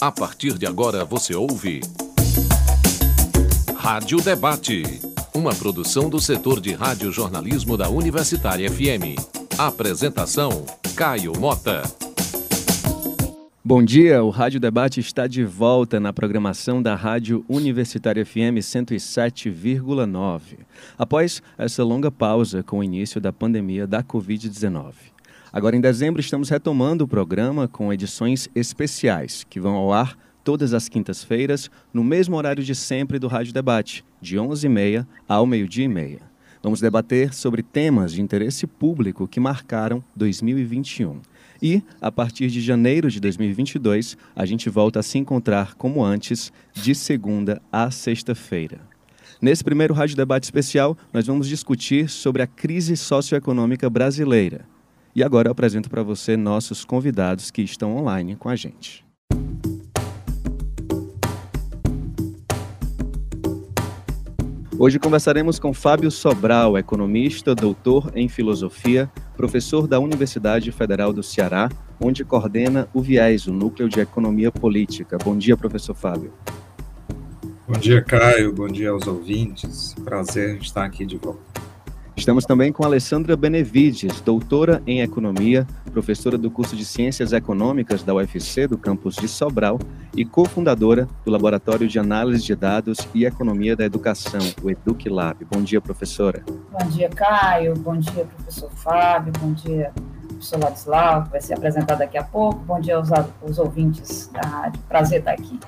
A partir de agora você ouve. Rádio Debate. Uma produção do setor de rádio-jornalismo da Universitária FM. Apresentação: Caio Mota. Bom dia, o Rádio Debate está de volta na programação da Rádio Universitária FM 107,9, após essa longa pausa com o início da pandemia da Covid-19. Agora, em dezembro, estamos retomando o programa com edições especiais, que vão ao ar todas as quintas-feiras, no mesmo horário de sempre do Rádio Debate, de 11h30 ao meio-dia e meia. Vamos debater sobre temas de interesse público que marcaram 2021. E, a partir de janeiro de 2022, a gente volta a se encontrar como antes, de segunda a sexta-feira. Nesse primeiro Rádio Debate especial, nós vamos discutir sobre a crise socioeconômica brasileira e agora eu apresento para você nossos convidados que estão online com a gente. Hoje conversaremos com Fábio Sobral, economista, doutor em filosofia, professor da Universidade Federal do Ceará, onde coordena o Viés, o Núcleo de Economia Política. Bom dia, professor Fábio. Bom dia, Caio. Bom dia aos ouvintes. Prazer estar aqui de volta. Estamos também com Alessandra Benevides, doutora em Economia, professora do curso de Ciências Econômicas da UFC do campus de Sobral e cofundadora do Laboratório de Análise de Dados e Economia da Educação, o EducLab. Bom dia, professora. Bom dia, Caio. Bom dia, professor Fábio. Bom dia, professor Ladislau, que vai ser apresentado daqui a pouco. Bom dia aos, aos ouvintes da rádio. Prazer estar aqui.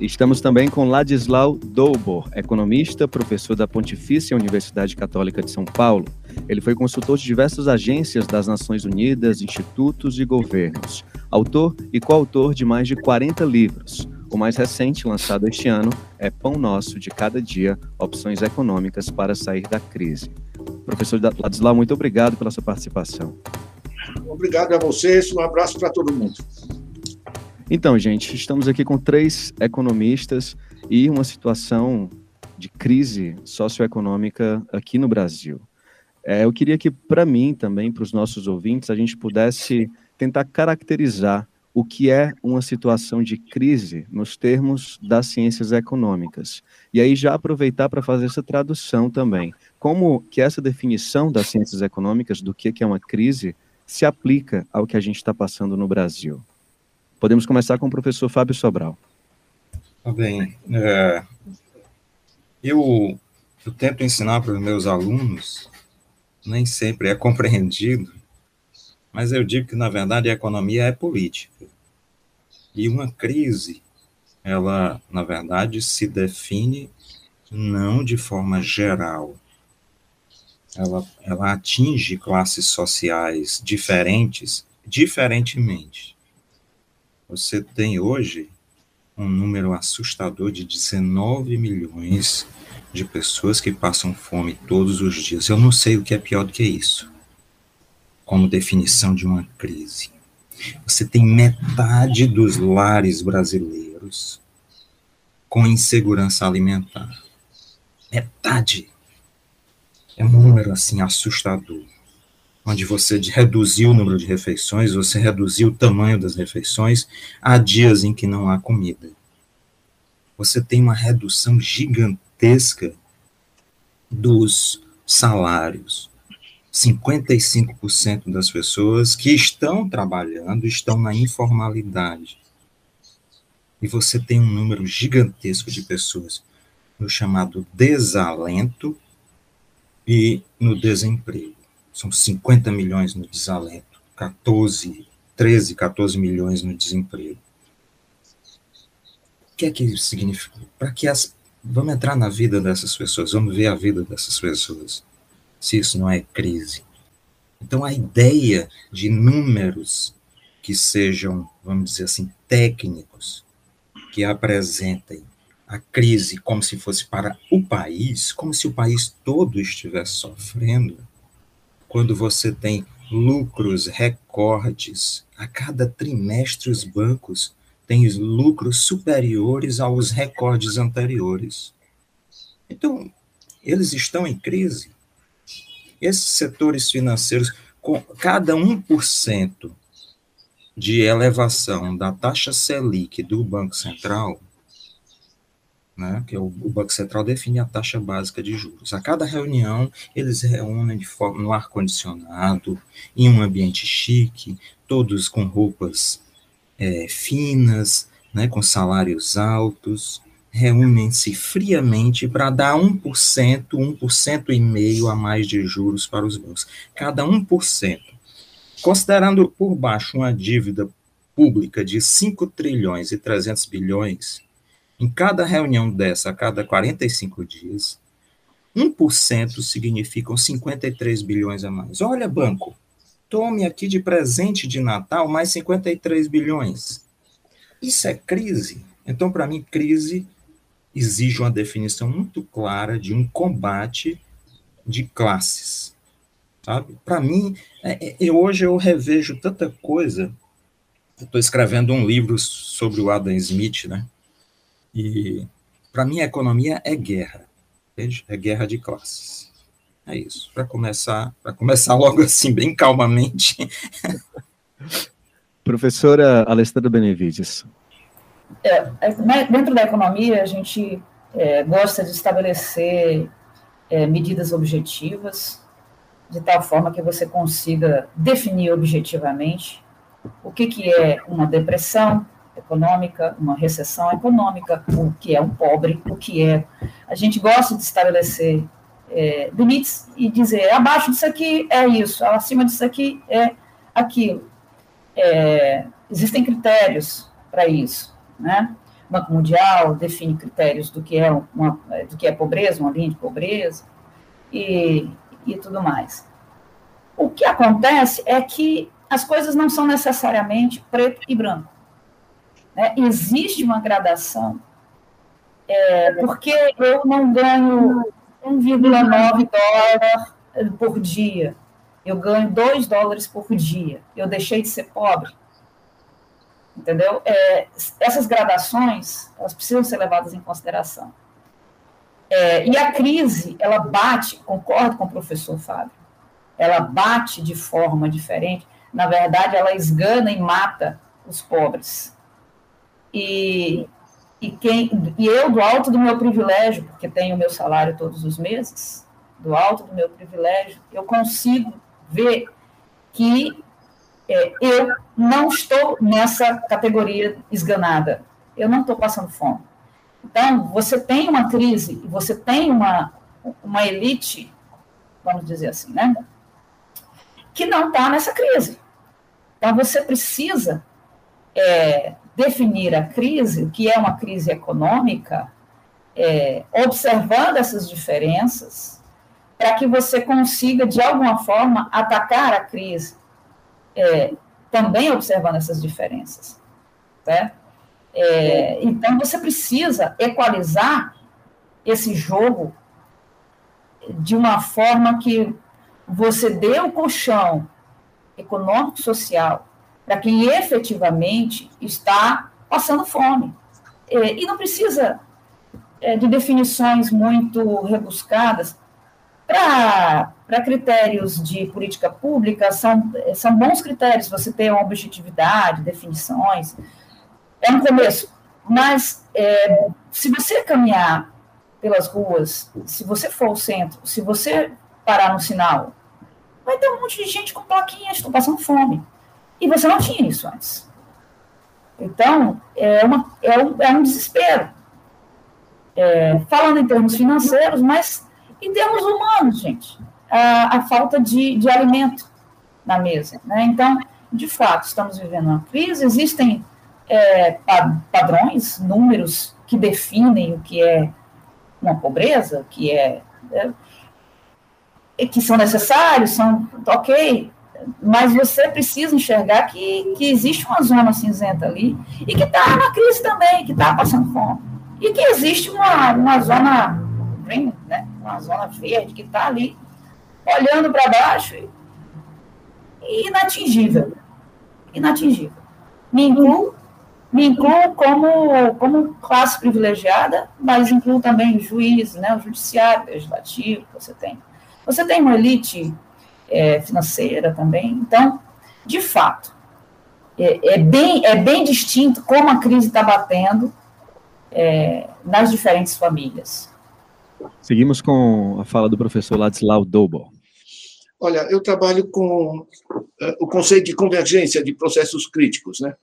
Estamos também com Ladislau Doubor, economista, professor da Pontifícia Universidade Católica de São Paulo. Ele foi consultor de diversas agências das Nações Unidas, institutos e governos. Autor e coautor de mais de 40 livros. O mais recente, lançado este ano, é Pão Nosso de Cada Dia Opções Econômicas para Sair da Crise. Professor Ladislau, muito obrigado pela sua participação. Obrigado a vocês, um abraço para todo mundo. Então, gente, estamos aqui com três economistas e uma situação de crise socioeconômica aqui no Brasil. É, eu queria que, para mim também, para os nossos ouvintes, a gente pudesse tentar caracterizar o que é uma situação de crise nos termos das ciências econômicas. E aí já aproveitar para fazer essa tradução também. Como que essa definição das ciências econômicas do que é uma crise se aplica ao que a gente está passando no Brasil? Podemos começar com o professor Fábio Sobral. Tá bem. É, eu, eu tento ensinar para os meus alunos, nem sempre é compreendido, mas eu digo que, na verdade, a economia é política. E uma crise, ela, na verdade, se define não de forma geral. Ela, ela atinge classes sociais diferentes, diferentemente. Você tem hoje um número assustador de 19 milhões de pessoas que passam fome todos os dias. Eu não sei o que é pior do que isso, como definição de uma crise. Você tem metade dos lares brasileiros com insegurança alimentar. Metade. É um número assim assustador onde você reduziu o número de refeições, você reduziu o tamanho das refeições, há dias em que não há comida. Você tem uma redução gigantesca dos salários. 55% das pessoas que estão trabalhando estão na informalidade. E você tem um número gigantesco de pessoas no chamado desalento e no desemprego são 50 milhões no desalento, 14, 13, 14 milhões no desemprego. O que é que isso significa? Para que as. Vamos entrar na vida dessas pessoas, vamos ver a vida dessas pessoas, se isso não é crise. Então, a ideia de números que sejam, vamos dizer assim, técnicos, que apresentem a crise como se fosse para o país, como se o país todo estivesse sofrendo, quando você tem lucros recordes, a cada trimestre os bancos têm lucros superiores aos recordes anteriores. Então, eles estão em crise. Esses setores financeiros, com cada 1% de elevação da taxa Selic do Banco Central, né, que é o, o, Banco Central define a taxa básica de juros. A cada reunião, eles reúnem de forma, no ar-condicionado, em um ambiente chique, todos com roupas é, finas, né, com salários altos, reúnem-se friamente para dar 1%, 1% e meio a mais de juros para os bancos. Cada 1%. Considerando por baixo uma dívida pública de 5 trilhões e 300 bilhões, em cada reunião dessa, a cada 45 dias, 1% significam 53 bilhões a mais. Olha, banco, tome aqui de presente de Natal mais 53 bilhões. Isso é crise? Então, para mim, crise exige uma definição muito clara de um combate de classes sabe? Para mim, é, é, hoje eu revejo tanta coisa. Estou escrevendo um livro sobre o Adam Smith, né? E para mim a economia é guerra, entende? É guerra de classes. É isso. Para começar, para começar logo assim, bem calmamente. Professora Alessandra Benevides. É, é dentro da economia, a gente é, gosta de estabelecer é, medidas objetivas de tal forma que você consiga definir objetivamente o que, que é uma depressão econômica, uma recessão econômica, o que é um pobre, o que é. A gente gosta de estabelecer é, limites e dizer abaixo disso aqui é isso, acima disso aqui é aquilo. É, existem critérios para isso, né? O Banco Mundial define critérios do que é uma, do que é pobreza, uma linha de pobreza, e e tudo mais. O que acontece é que as coisas não são necessariamente preto e branco. Né? Existe uma gradação, é, porque eu não ganho 1,9 dólar por dia, eu ganho 2 dólares por dia, eu deixei de ser pobre. Entendeu? É, essas gradações, elas precisam ser levadas em consideração. É, e a crise, ela bate, concordo com o professor Fábio, ela bate de forma diferente. Na verdade, ela esgana e mata os pobres. E, e, quem, e eu, do alto do meu privilégio, porque tenho meu salário todos os meses, do alto do meu privilégio, eu consigo ver que é, eu não estou nessa categoria esganada. Eu não estou passando fome. Então, você tem uma crise, você tem uma, uma elite, vamos dizer assim, né? Que não está nessa crise. Então, você precisa é, definir a crise, o que é uma crise econômica, é, observando essas diferenças, para que você consiga, de alguma forma, atacar a crise, é, também observando essas diferenças. Certo? É, então, você precisa equalizar esse jogo de uma forma que você dê o colchão econômico-social para quem efetivamente está passando fome. É, e não precisa é, de definições muito rebuscadas. Para critérios de política pública, são, são bons critérios você ter uma objetividade, definições, é um começo. Mas é, se você caminhar pelas ruas, se você for ao centro, se você parar no sinal, vai ter um monte de gente com plaquinhas, estou passando fome. E você não tinha isso antes. Então, é, uma, é, um, é um desespero. É, falando em termos financeiros, mas em termos humanos, gente. A, a falta de, de alimento na mesa. Né? Então, de fato, estamos vivendo uma crise, existem é, padrões, números que definem o que é uma pobreza, que é, é que são necessários, são ok, mas você precisa enxergar que, que existe uma zona cinzenta ali e que está na crise também, que está passando fome. E que existe uma, uma zona green, né, uma zona verde que está ali olhando para baixo e, inatingível. Inatingível. Me incluo me incluo como, como classe privilegiada, mas incluo também juiz, né, o judiciário, legislativo, você tem. Você tem uma elite é, financeira também. Então, de fato, é, é, bem, é bem distinto como a crise está batendo é, nas diferentes famílias. Seguimos com a fala do professor Ladislau Dobo. Olha, eu trabalho com uh, o conceito de convergência de processos críticos, né?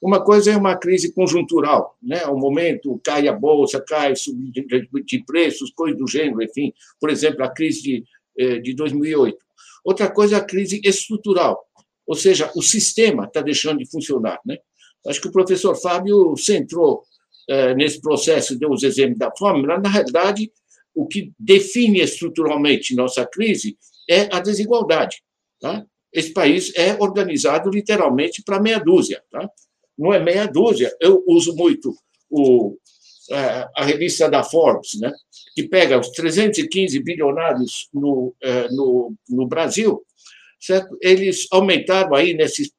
Uma coisa é uma crise conjuntural, né? O momento cai a bolsa, cai de preços, coisas do gênero, enfim. Por exemplo, a crise de, eh, de 2008. Outra coisa é a crise estrutural, ou seja, o sistema está deixando de funcionar, né? Acho que o professor Fábio centrou eh, nesse processo, deu os exemplos da fome, mas, na realidade, o que define estruturalmente nossa crise é a desigualdade. Tá? Esse país é organizado literalmente para meia dúzia. Tá? Não é meia dúzia. Eu uso muito o, a revista da Forbes, né? que pega os 315 bilionários no, é, no, no Brasil, certo? eles aumentaram aí nesses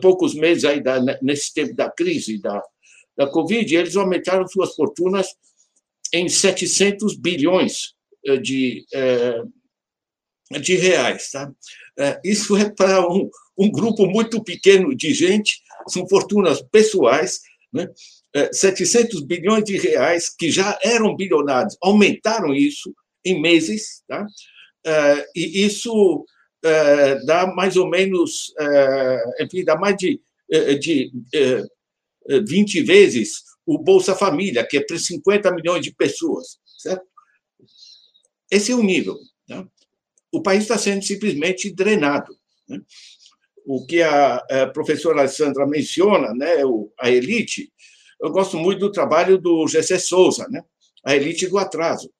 poucos meses aí da, nesse tempo da crise da, da Covid, eles aumentaram suas fortunas em 700 bilhões de, de reais. Tá? Isso é para um, um grupo muito pequeno de gente, são fortunas pessoais, né? 700 bilhões de reais que já eram bilionários, aumentaram isso em meses, tá? e isso dá mais ou menos, enfim, dá mais de, de 20 vezes o Bolsa Família, que é para 50 milhões de pessoas. Certo? Esse é o nível. Né? O país está sendo simplesmente drenado. Né? O que a, a professora Alessandra menciona, né, a elite, eu gosto muito do trabalho do Gessé Souza, né? a elite do atraso.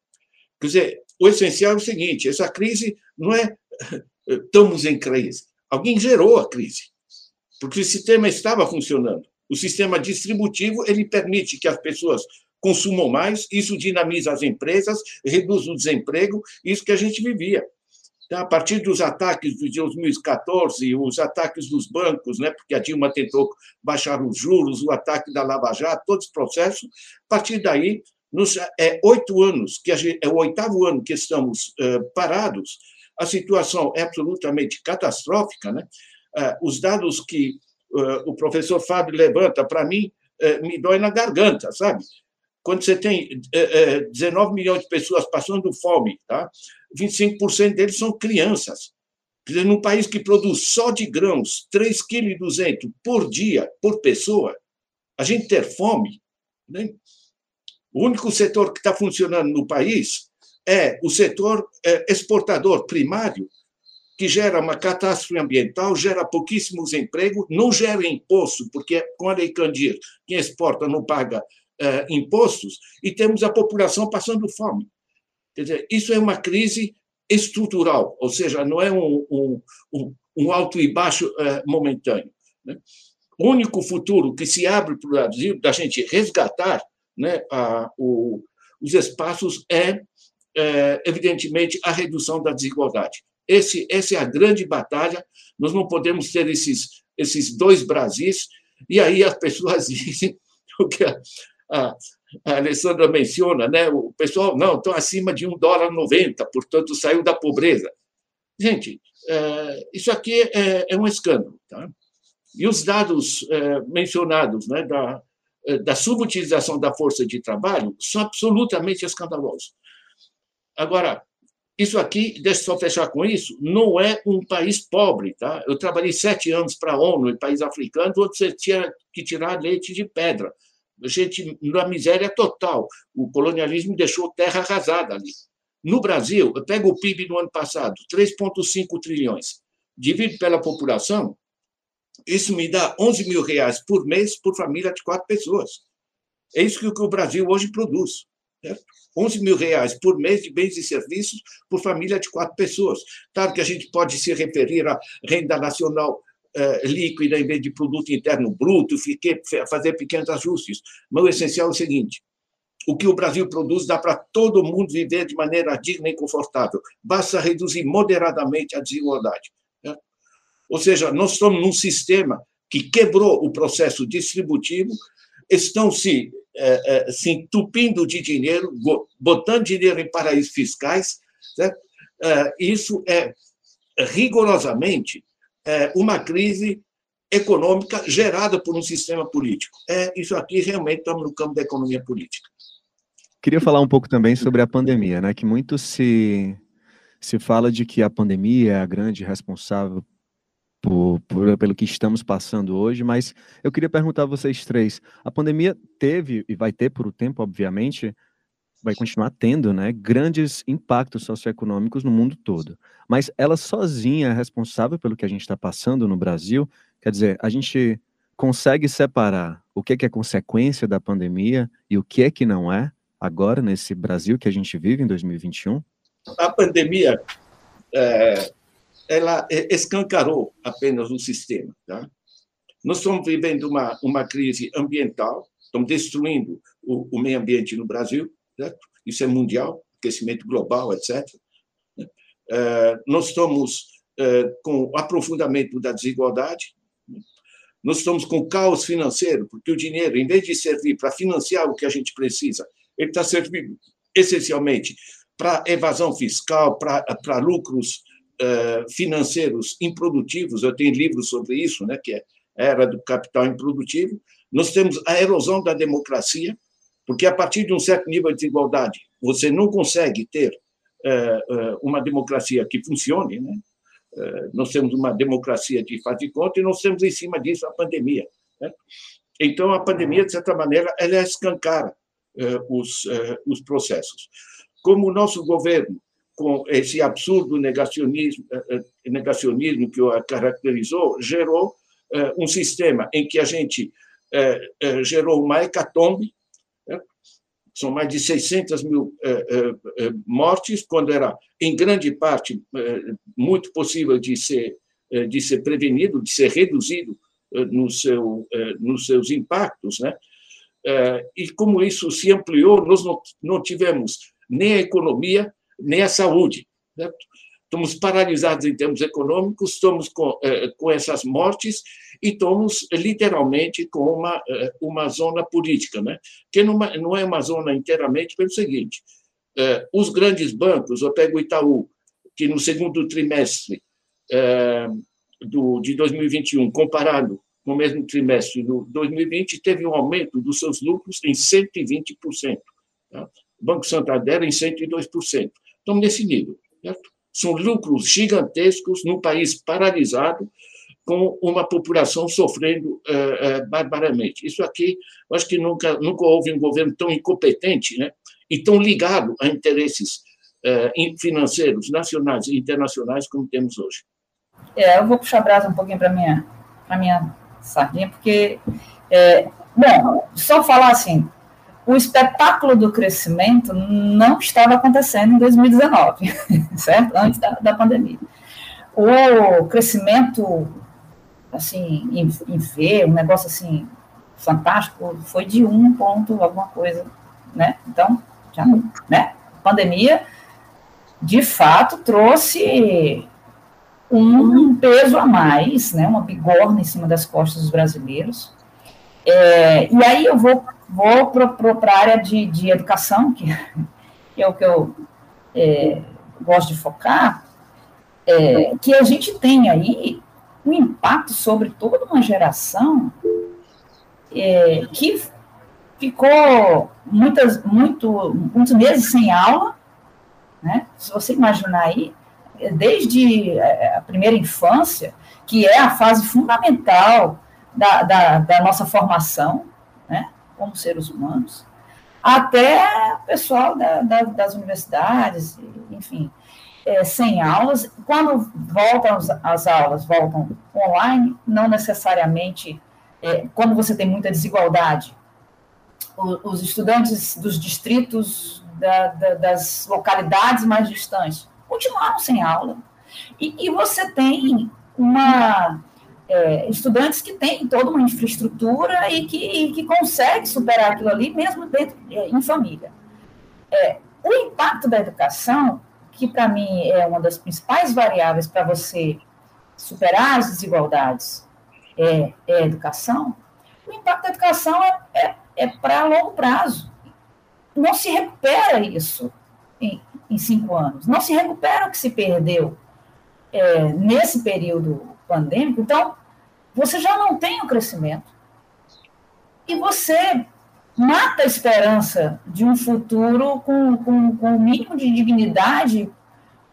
Quer dizer, o essencial é o seguinte: essa crise não é estamos em crise. Alguém gerou a crise, porque o sistema estava funcionando. O sistema distributivo ele permite que as pessoas consumam mais, isso dinamiza as empresas, reduz o desemprego, isso que a gente vivia. Então, a partir dos ataques de 2014, os ataques dos bancos, né, porque a Dilma tentou baixar os juros, o ataque da Lava Jato, todos os processos, a partir daí, nos é, oito anos, que gente, é o oitavo ano que estamos parados, a situação é absolutamente catastrófica. Né? Uh, os dados que o professor Fábio levanta, para mim, me dói na garganta, sabe? Quando você tem uh, uh, 19 milhões de pessoas passando fome, tá? 25% deles são crianças. Quer dizer, num país que produz só de grãos 3,2 kg por dia, por pessoa, a gente ter fome. Né? O único setor que está funcionando no país é o setor eh, exportador primário, que gera uma catástrofe ambiental, gera pouquíssimos empregos, não gera imposto, porque com a Lei Candir, quem exporta não paga uh, impostos, e temos a população passando fome. Quer dizer, isso é uma crise estrutural, ou seja, não é um, um, um alto e baixo uh, momentâneo. Né? O único futuro que se abre para o Brasil, da gente resgatar né, a, o, os espaços, é, é, evidentemente, a redução da desigualdade. Esse, essa é a grande batalha. Nós não podemos ter esses, esses dois Brasis. E aí as pessoas dizem que a, a Alessandra menciona, né? o pessoal, não, estão acima de um dólar 90, portanto, saiu da pobreza. Gente, é, isso aqui é, é, um escândalo. Tá? E os dados é, mencionados né, da, é, da subutilização da força de trabalho são absolutamente escandalosos. Agora, isso aqui, deixa eu só fechar com isso, não é um país pobre. Tá? Eu trabalhei sete anos para a ONU, em país africano, onde você tinha que tirar leite de pedra. Gente, na miséria total. O colonialismo deixou terra arrasada ali. No Brasil, eu pego o PIB do ano passado, 3,5 trilhões, divido pela população, isso me dá 11 mil reais por mês por família de quatro pessoas. É isso que o Brasil hoje produz. Certo? 11 mil reais por mês de bens e serviços por família de quatro pessoas. Claro que a gente pode se referir à renda nacional líquida em vez de produto interno bruto, fiquei, fazer pequenos ajustes, mas o essencial é o seguinte: o que o Brasil produz dá para todo mundo viver de maneira digna e confortável. Basta reduzir moderadamente a desigualdade. Né? Ou seja, nós estamos num sistema que quebrou o processo distributivo, estão se é, é, se entupindo de dinheiro, botando dinheiro em paraísos fiscais. Certo? É, isso é rigorosamente uma crise econômica gerada por um sistema político. É, isso aqui realmente estamos no campo da economia política. Queria falar um pouco também sobre a pandemia, né? Que muito se, se fala de que a pandemia é a grande responsável por, por, pelo que estamos passando hoje, mas eu queria perguntar a vocês três: a pandemia teve e vai ter por um tempo, obviamente, vai continuar tendo, né, grandes impactos socioeconômicos no mundo todo. Mas ela sozinha é responsável pelo que a gente está passando no Brasil Quer dizer, a gente consegue separar o que é, que é consequência da pandemia e o que é que não é, agora, nesse Brasil que a gente vive em 2021? A pandemia, é, ela escancarou apenas o sistema. Tá? Nós estamos vivendo uma, uma crise ambiental, estamos destruindo o, o meio ambiente no Brasil, certo? isso é mundial, aquecimento global, etc. É, nós estamos é, com o aprofundamento da desigualdade, nós estamos com caos financeiro, porque o dinheiro, em vez de servir para financiar o que a gente precisa, ele está servindo essencialmente para evasão fiscal, para, para lucros uh, financeiros improdutivos. Eu tenho livros sobre isso, né, que é a era do capital improdutivo. Nós temos a erosão da democracia, porque a partir de um certo nível de desigualdade, você não consegue ter uh, uh, uma democracia que funcione, né? Eh, nós temos uma democracia de faz de conta e nós temos em cima disso a pandemia. Né? Então, a pandemia, de certa maneira, ela escancara eh, os, eh, os processos. Como o nosso governo, com esse absurdo negacionismo, negacionismo que o caracterizou, gerou um sistema em que a gente gerou uma hecatombe são mais de 600 mil eh, eh, eh, mortes, quando era, em grande parte, muito possível de ser, de ser prevenido, de ser reduzido no seu, nos seus impactos. Né? E como isso se ampliou, nós não, não tivemos nem a economia, nem a saúde. Certo? Estamos paralisados em termos econômicos, estamos com, com essas mortes e estamos literalmente com uma, eh, uma zona política, né? que não, não é uma zona inteiramente pelo seguinte, eh, os grandes bancos, eu pego o Itaú, que no segundo trimestre eh, do, de 2021, comparado com o mesmo trimestre do 2020, teve um aumento dos seus lucros em 120%. Tá? Banco Santander em 102%. Estamos nesse nível. Certo? São lucros gigantescos num país paralisado, com uma população sofrendo uh, uh, barbaramente. Isso aqui, eu acho que nunca, nunca houve um governo tão incompetente né, e tão ligado a interesses uh, financeiros nacionais e internacionais como temos hoje. É, eu vou puxar a brasa um pouquinho para a minha, minha sardinha, porque, é, bom, só falar assim, o espetáculo do crescimento não estava acontecendo em 2019, certo? Antes da, da pandemia. O crescimento assim, em, em ver, um negócio assim, fantástico, foi de um ponto alguma coisa, né? Então, já, né? Pandemia, de fato, trouxe um peso a mais, né? Uma bigorna em cima das costas dos brasileiros. É, e aí eu vou, vou para a área de, de educação, que, é o que eu é, gosto de focar, é, que a gente tem aí um impacto sobre toda uma geração é, que ficou muitas, muito, muitos meses sem aula, né? Se você imaginar aí, desde é, a primeira infância, que é a fase fundamental da, da, da nossa formação, né? Como seres humanos, até o pessoal da, da, das universidades, enfim, é, sem aulas. Quando voltam as aulas, voltam online, não necessariamente, é, quando você tem muita desigualdade, o, os estudantes dos distritos, da, da, das localidades mais distantes, continuaram sem aula. E, e você tem uma. É, estudantes que têm toda uma infraestrutura e que, e que consegue superar aquilo ali, mesmo dentro, é, em família. É, o impacto da educação que para mim é uma das principais variáveis para você superar as desigualdades, é, é, a educação, o impacto da educação é, é, é para longo prazo. Não se recupera isso em, em, cinco anos, não se recupera o que se perdeu é, nesse período pandêmico. Então, você já não tem o crescimento e você mata a esperança de um futuro com, com, com o mínimo de dignidade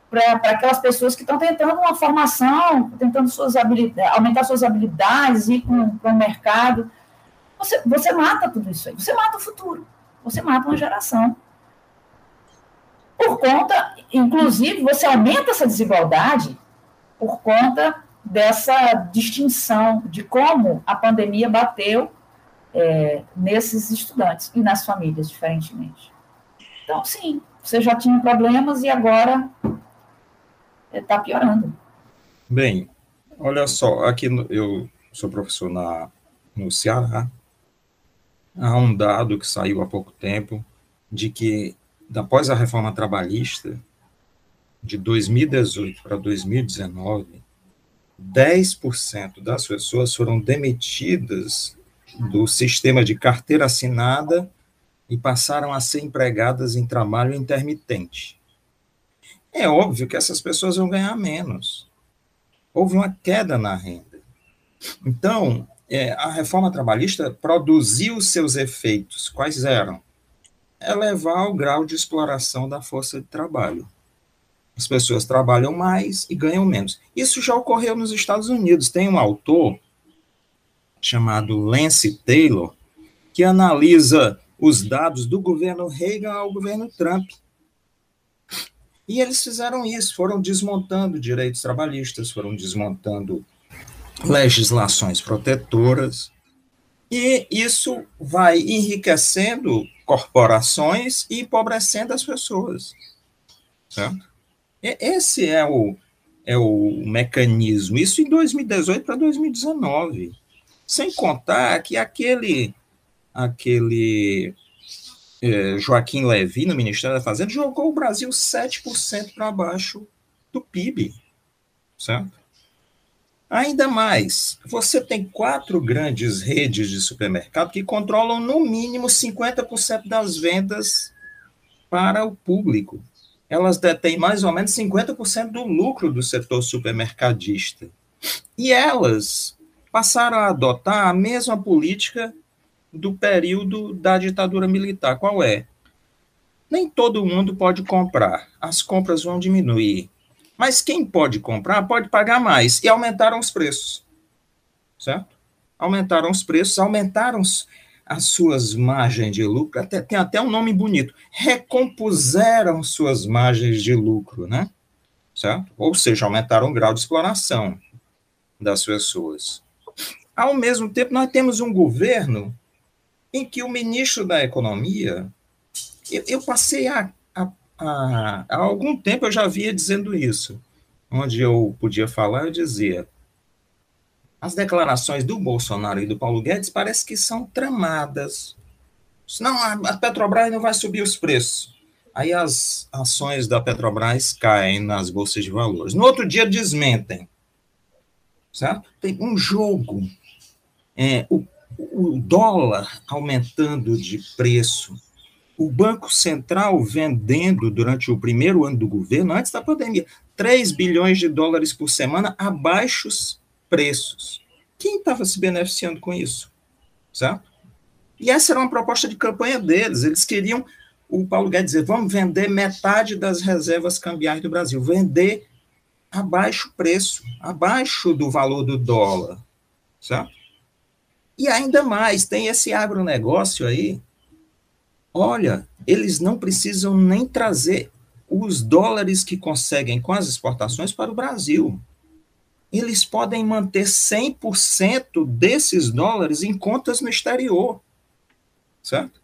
para aquelas pessoas que estão tentando uma formação, tentando suas aumentar suas habilidades, ir para o mercado. Você, você mata tudo isso aí, você mata o futuro, você mata uma geração. Por conta, inclusive, você aumenta essa desigualdade por conta dessa distinção de como a pandemia bateu é, nesses estudantes e nas famílias, diferentemente. Então, sim, você já tinha problemas e agora está é, piorando. Bem, olha só, aqui no, eu sou professor na, no Ceará. Há um dado que saiu há pouco tempo de que, após a reforma trabalhista, de 2018 para 2019, 10% das pessoas foram demitidas do sistema de carteira assinada e passaram a ser empregadas em trabalho intermitente. É óbvio que essas pessoas vão ganhar menos. Houve uma queda na renda. Então, é, a reforma trabalhista produziu seus efeitos. Quais eram? Elevar o grau de exploração da força de trabalho. As pessoas trabalham mais e ganham menos. Isso já ocorreu nos Estados Unidos. Tem um autor chamado Lance Taylor que analisa os dados do governo Reagan ao governo Trump. E eles fizeram isso, foram desmontando direitos trabalhistas, foram desmontando legislações protetoras, e isso vai enriquecendo corporações e empobrecendo as pessoas. Certo? Esse é o, é o mecanismo. Isso em 2018 para 2019. Sem contar que aquele, aquele é, Joaquim Levy, no Ministério da Fazenda, jogou o Brasil 7% para baixo do PIB. Certo? Ainda mais, você tem quatro grandes redes de supermercado que controlam no mínimo 50% das vendas para o público elas detêm mais ou menos 50% do lucro do setor supermercadista. E elas passaram a adotar a mesma política do período da ditadura militar. Qual é? Nem todo mundo pode comprar, as compras vão diminuir. Mas quem pode comprar pode pagar mais. E aumentaram os preços. Certo? Aumentaram os preços, aumentaram as suas margens de lucro, até, tem até um nome bonito, recompuseram suas margens de lucro, né? Certo? Ou seja, aumentaram o grau de exploração das pessoas. Ao mesmo tempo, nós temos um governo em que o ministro da Economia, eu, eu passei a, a, a, há algum tempo eu já via dizendo isso, onde eu podia falar, eu dizia, as declarações do Bolsonaro e do Paulo Guedes parece que são tramadas. Não, a Petrobras não vai subir os preços. Aí as ações da Petrobras caem nas bolsas de valores. No outro dia desmentem. Certo? Tem um jogo. É, o, o dólar aumentando de preço. O Banco Central vendendo durante o primeiro ano do governo, antes da pandemia, 3 bilhões de dólares por semana abaixo preços. Quem estava se beneficiando com isso? Certo? E essa era uma proposta de campanha deles. Eles queriam, o Paulo Guedes dizer, vamos vender metade das reservas cambiais do Brasil, vender a baixo preço, abaixo do valor do dólar. Certo? E ainda mais, tem esse agronegócio aí. Olha, eles não precisam nem trazer os dólares que conseguem com as exportações para o Brasil eles podem manter 100% desses dólares em contas no exterior. Certo?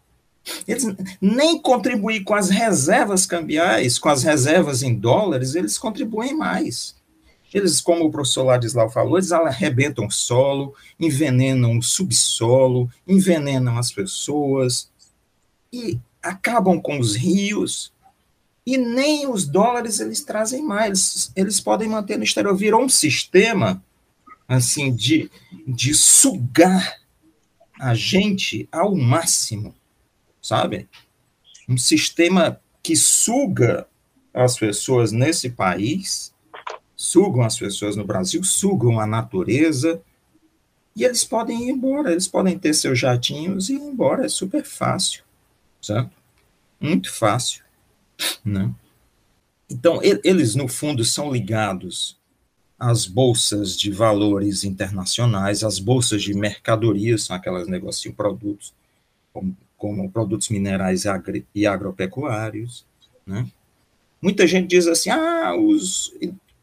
Eles nem contribuir com as reservas cambiais, com as reservas em dólares, eles contribuem mais. Eles, como o professor Ladislau falou, eles arrebentam o solo, envenenam o subsolo, envenenam as pessoas e acabam com os rios, e nem os dólares eles trazem mais, eles, podem manter no exterior. Virou um sistema assim de, de sugar a gente ao máximo, sabe? Um sistema que suga as pessoas nesse país, sugam as pessoas no Brasil, sugam a natureza, e eles podem ir embora, eles podem ter seus jatinhos e ir embora, é super fácil, certo? Muito fácil, né? Então, eles, no fundo, são ligados às bolsas de valores internacionais, às bolsas de mercadorias, são aquelas que negociam produtos, como, como produtos minerais e agropecuários, né? Muita gente diz assim, ah, os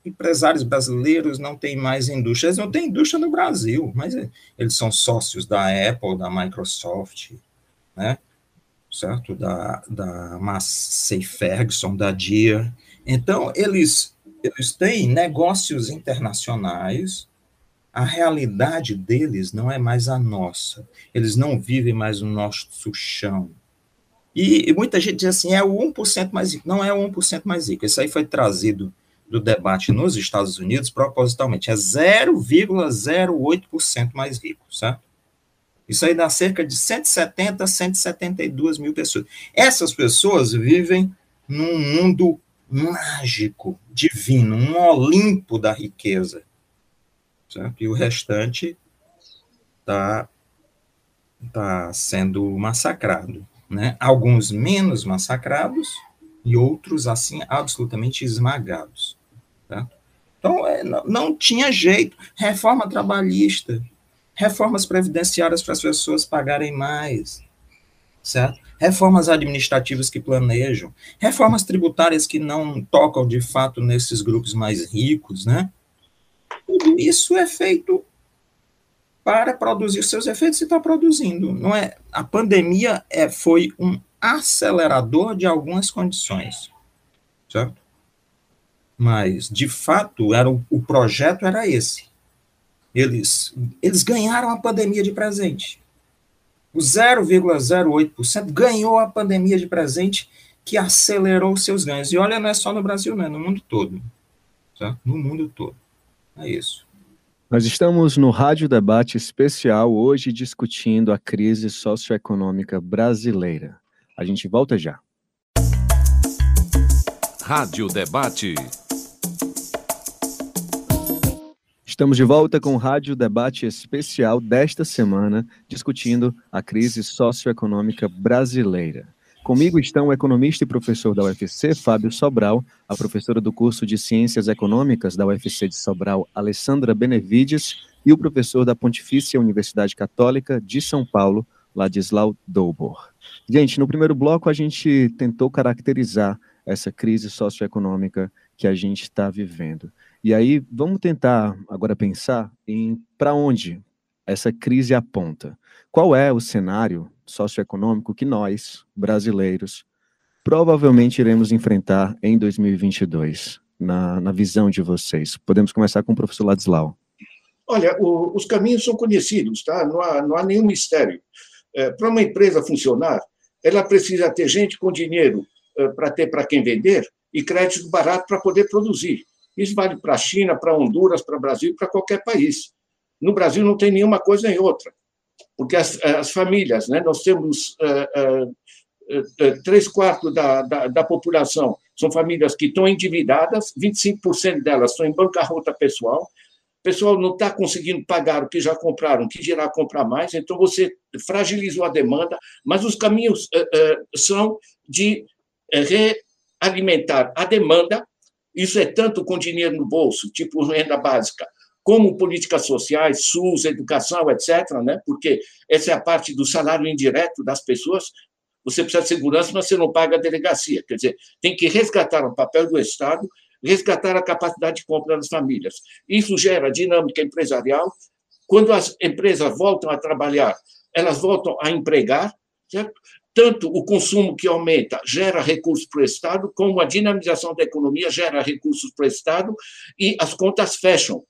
empresários brasileiros não têm mais indústria. Eles não têm indústria no Brasil, mas eles são sócios da Apple, da Microsoft, né? Certo? Da, da Massey Ferguson, da Deere. Então, eles, eles têm negócios internacionais, a realidade deles não é mais a nossa. Eles não vivem mais no nosso chão. E, e muita gente diz assim, é o 1% mais rico. Não é o 1% mais rico. Isso aí foi trazido do debate nos Estados Unidos, propositalmente, é 0,08% mais rico, certo? Isso aí dá cerca de 170 a 172 mil pessoas. Essas pessoas vivem num mundo mágico, divino, um Olimpo da riqueza. Certo? E o restante está tá sendo massacrado. Né? Alguns menos massacrados e outros, assim, absolutamente esmagados. Então, é, não, não tinha jeito. Reforma trabalhista, reformas previdenciárias para as pessoas pagarem mais, certo? Reformas administrativas que planejam, reformas tributárias que não tocam de fato nesses grupos mais ricos, né? Tudo isso é feito para produzir seus efeitos e está produzindo, não é? A pandemia é, foi um acelerador de algumas condições, certo? Mas, de fato, era o, o projeto era esse. Eles, eles ganharam a pandemia de presente. O 0,08% ganhou a pandemia de presente que acelerou seus ganhos. E olha, não é só no Brasil, não, é no mundo todo. Tá? No mundo todo. É isso. Nós estamos no Rádio Debate Especial hoje discutindo a crise socioeconômica brasileira. A gente volta já. Rádio Debate. Estamos de volta com o Rádio Debate Especial desta semana, discutindo a crise socioeconômica brasileira. Comigo estão o economista e professor da UFC, Fábio Sobral, a professora do curso de Ciências Econômicas da UFC de Sobral, Alessandra Benevides, e o professor da Pontifícia Universidade Católica de São Paulo, Ladislau Dobor. Gente, no primeiro bloco a gente tentou caracterizar essa crise socioeconômica que a gente está vivendo. E aí vamos tentar agora pensar em para onde essa crise aponta. Qual é o cenário socioeconômico que nós, brasileiros, provavelmente iremos enfrentar em 2022, na, na visão de vocês? Podemos começar com o professor Ladislau. Olha, o, os caminhos são conhecidos, tá? Não há, não há nenhum mistério. É, para uma empresa funcionar, ela precisa ter gente com dinheiro é, para ter para quem vender e crédito barato para poder produzir. Isso vale para a China, para Honduras, para o Brasil, para qualquer país. No Brasil não tem nenhuma coisa nem outra, porque as, as famílias, né, nós temos uh, uh, três quartos da, da, da, população são famílias que estão endividadas, 25% delas estão em bancarrota pessoal, o pessoal não está conseguindo pagar o que já compraram, que dirá comprar mais, então você fragilizou a demanda, mas os caminhos são de realimentar a demanda, isso é tanto com dinheiro no bolso, tipo renda básica, como políticas sociais, SUS, educação, etc., né? porque essa é a parte do salário indireto das pessoas. Você precisa de segurança, mas você não paga a delegacia. Quer dizer, tem que resgatar o papel do Estado, resgatar a capacidade de compra das famílias. Isso gera dinâmica empresarial. Quando as empresas voltam a trabalhar, elas voltam a empregar, certo? Tanto o consumo que aumenta gera recursos para o Estado, como a dinamização da economia gera recursos para o Estado e as contas fecham.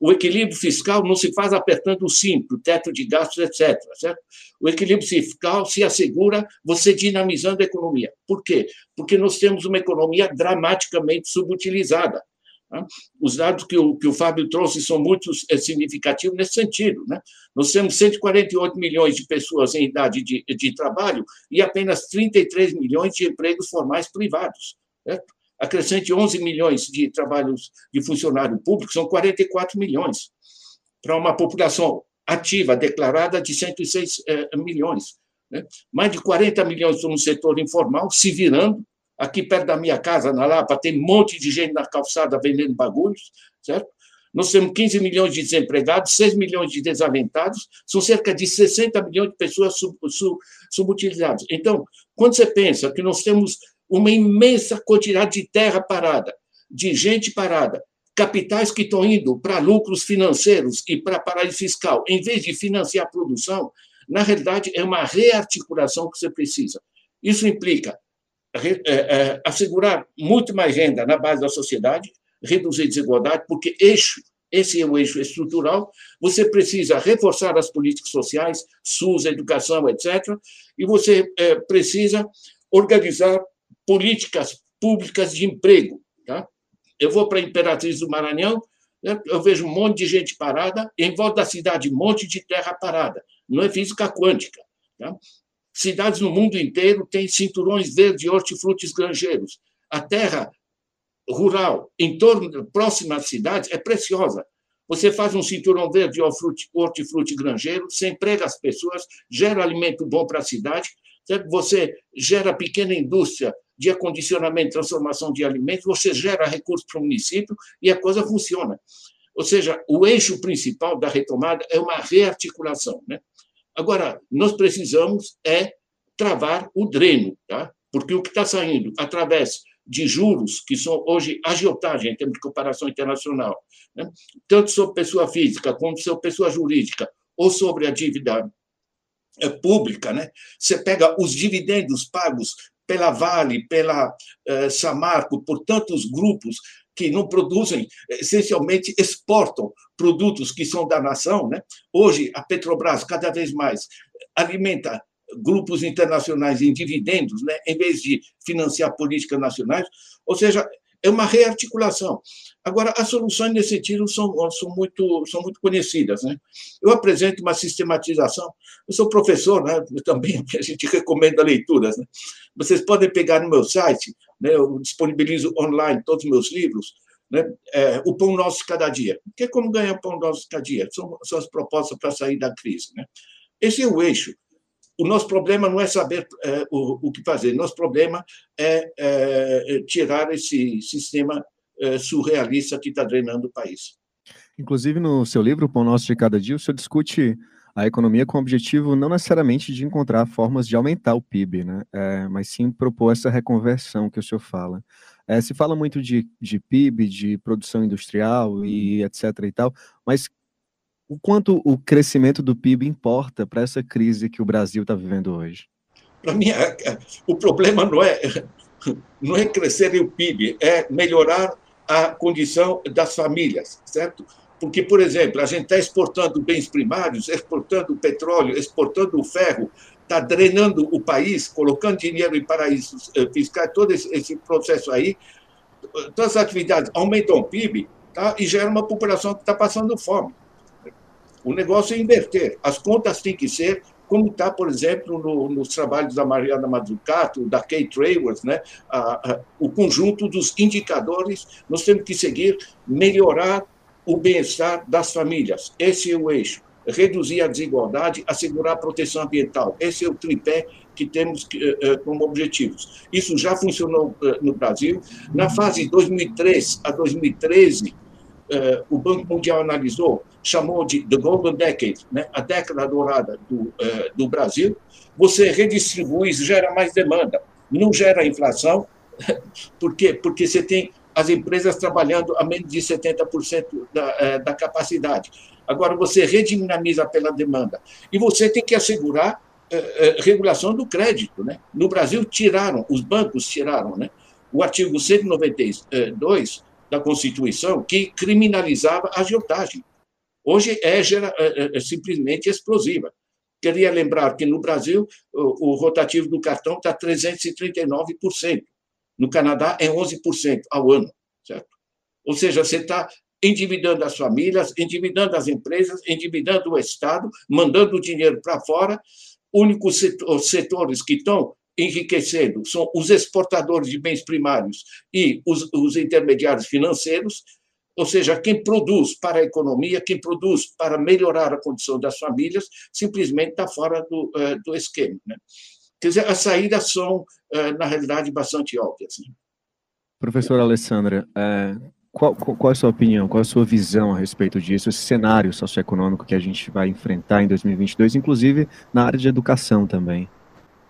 O equilíbrio fiscal não se faz apertando o cinto, o teto de gastos, etc. Certo? O equilíbrio fiscal se assegura você dinamizando a economia. Por quê? Porque nós temos uma economia dramaticamente subutilizada. Né? Os dados que o, que o Fábio trouxe são muito significativos nesse sentido. Né? Nós temos 148 milhões de pessoas em idade de, de trabalho e apenas 33 milhões de empregos formais privados. Certo? Acrescente 11 milhões de trabalhos de funcionário público, são 44 milhões. Para uma população ativa declarada de 106 eh, milhões. Né? Mais de 40 milhões no setor informal, se virando. Aqui perto da minha casa, na Lapa, tem um monte de gente na calçada vendendo bagulhos, certo? Nós temos 15 milhões de desempregados, 6 milhões de desalentados, são cerca de 60 milhões de pessoas sub, sub, subutilizadas. Então, quando você pensa que nós temos uma imensa quantidade de terra parada, de gente parada, capitais que estão indo para lucros financeiros e para paraíso fiscal, em vez de financiar a produção, na realidade é uma rearticulação que você precisa. Isso implica assegurar muito mais renda na base da sociedade, reduzir desigualdade, porque eixo, esse é o eixo estrutural, você precisa reforçar as políticas sociais, SUS, educação, etc., e você é, precisa organizar políticas públicas de emprego. Tá? Eu vou para Imperatriz do Maranhão, né, eu vejo um monte de gente parada, em volta da cidade, um monte de terra parada. Não é física quântica. Tá? Cidades no mundo inteiro têm cinturões verdes, hortifrutis granjeiros. A terra rural, em torno, próxima às cidades, é preciosa. Você faz um cinturão verde hortifruti granjeiro, você emprega as pessoas, gera alimento bom para a cidade, certo? você gera pequena indústria de acondicionamento e transformação de alimentos, você gera recursos para o município e a coisa funciona. Ou seja, o eixo principal da retomada é uma rearticulação. Né? Agora, nós precisamos é travar o dreno, tá? porque o que está saindo através de juros, que são hoje agiotagem em termos de comparação internacional, né? tanto sobre pessoa física como sobre pessoa jurídica, ou sobre a dívida é, pública, né? você pega os dividendos pagos pela Vale, pela eh, Samarco, por tantos grupos que não produzem, essencialmente exportam produtos que são da nação. Né? Hoje, a Petrobras, cada vez mais, alimenta grupos internacionais em dividendos, né, em vez de financiar políticas nacionais. Ou seja, é uma rearticulação. Agora, as soluções nesse sentido são, são, muito, são muito conhecidas. Né? Eu apresento uma sistematização. Eu sou professor, né? Eu também a gente recomenda leituras. Né? Vocês podem pegar no meu site, né? eu disponibilizo online todos os meus livros, né? É, o Pão Nosso Cada Dia. Que é como ganhar o Pão Nosso Cada Dia. São, são as propostas para sair da crise. Né? Esse é o eixo. O nosso problema não é saber é, o, o, que fazer, nosso problema é, é tirar esse sistema surrealista que está drenando o país. Inclusive, no seu livro, O Pão Nosso de Cada Dia, o senhor discute a economia com o objetivo não necessariamente de encontrar formas de aumentar o PIB, né? É, mas sim propor essa reconversão que o senhor fala. É, se fala muito de, de PIB, de produção industrial e etc. e tal, mas o quanto o crescimento do PIB importa para essa crise que o Brasil está vivendo hoje? Para mim, é, é, o problema não é, não é crescer o PIB, é melhorar a condição das famílias, certo? Porque, por exemplo, a gente está exportando bens primários, exportando petróleo, exportando ferro, está drenando o país, colocando dinheiro em paraísos eh, fiscais, todo esse, processo aí. Todas as atividades aumentam o PIB tá? e gera uma população que está passando fome. O negócio é inverter. As contas têm que ser como está, por exemplo, no, nos trabalhos da Mariana Mazzucato, da Kate Travers, né? A, a, o conjunto dos indicadores, nós temos que seguir, melhorar o bem-estar das famílias. Esse é o eixo. Reduzir a desigualdade, assegurar a proteção ambiental. Esse é o tripé que temos uh, como objetivos. Isso já funcionou uh, no Brasil. Na fase 2003 a 2013, uh, o Banco Mundial analisou, chamou de The Golden Decade, né, a década dourada do, uh, do Brasil. Você redistribui, gera mais demanda, não gera inflação, por quê? Porque você tem as empresas trabalhando a menos de 70% da, uh, da capacidade. Agora, você redinamiza pela demanda. E você tem que assegurar regulação do crédito. Né? No Brasil, tiraram, os bancos tiraram né? o artigo 192 da Constituição que criminalizava a agiotagem. Hoje é, gera, é, é, é simplesmente explosiva. Queria lembrar que no Brasil o, o rotativo do cartão está 339%. No Canadá é 11% ao ano, certo? Ou seja, você está endividando as famílias, endividando as empresas, endividando o Estado, mandando o dinheiro para fora. Únicos setores que estão enriquecendo são os exportadores de bens primários e os, os intermediários financeiros. ou seja, quem produz para a economia, quem produz para melhorar a condição das famílias, simplesmente está fora do, uh, do esquema. Né? Quer dizer, as saídas são, uh, na realidade, bastante óbvias. Né? Professora Alessandra, é, qual, qual, é a sua opinião, qual é a sua visão a respeito disso, esse cenário socioeconômico que a gente vai enfrentar em 2022, inclusive na área de educação também?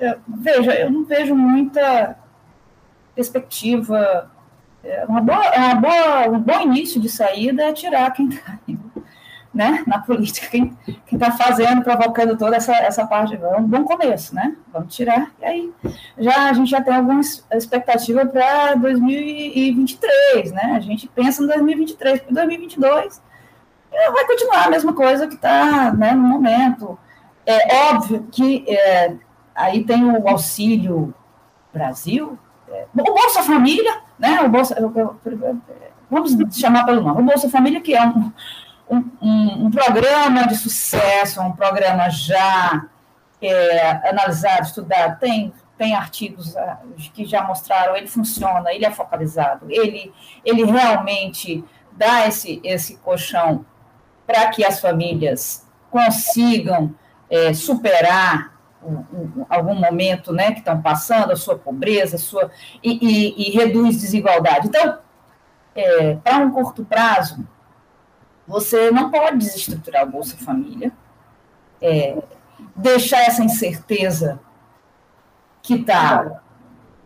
É, veja, eu não vejo muita perspectiva é uma boa, é uma boa, um bom início de saída é tirar quem está né, na política, quem está fazendo, provocando toda essa, essa parte. É um bom começo, né? Vamos tirar. E aí já, a gente já tem alguma expectativa para 2023, né? A gente pensa em 2023, para 2022 vai continuar a mesma coisa que está né, no momento. É óbvio que é, aí tem o Auxílio Brasil, é, o Bolsa Família, né? O Bolsa, vamos chamar pelo nome, o Bolsa Família, que é um, um, um, um programa de sucesso, um programa já é, analisado, estudado, tem, tem artigos ah, que já mostraram, ele funciona, ele é focalizado, ele, ele realmente dá esse, esse colchão para que as famílias consigam é, superar um, algum momento né, que estão passando, a sua pobreza, a sua, e, e, e reduz desigualdade. Então, é, para um curto prazo, você não pode desestruturar o Bolsa Família, é, deixar essa incerteza que está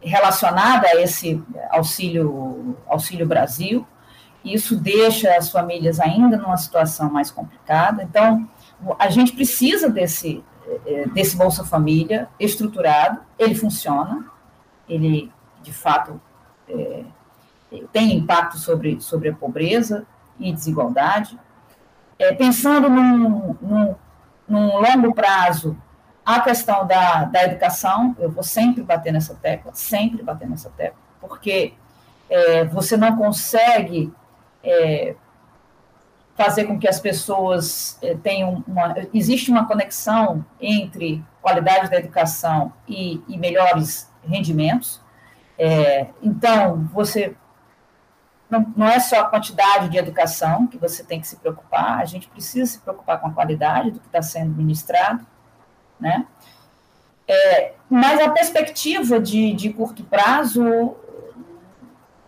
relacionada a esse auxílio, auxílio Brasil, isso deixa as famílias ainda numa situação mais complicada. Então, a gente precisa desse, desse Bolsa Família estruturado, ele funciona, ele, de fato, é, tem impacto sobre, sobre a pobreza e desigualdade. É, pensando num, num, num, longo prazo, a questão da, da educação, eu vou sempre bater nessa tecla, sempre bater nessa tecla, porque é, você não consegue é, fazer com que as pessoas eh, tenham uma. Existe uma conexão entre qualidade da educação e, e melhores rendimentos. É, então, você. Não, não é só a quantidade de educação que você tem que se preocupar, a gente precisa se preocupar com a qualidade do que está sendo ministrado, né? É, mas a perspectiva de, de curto prazo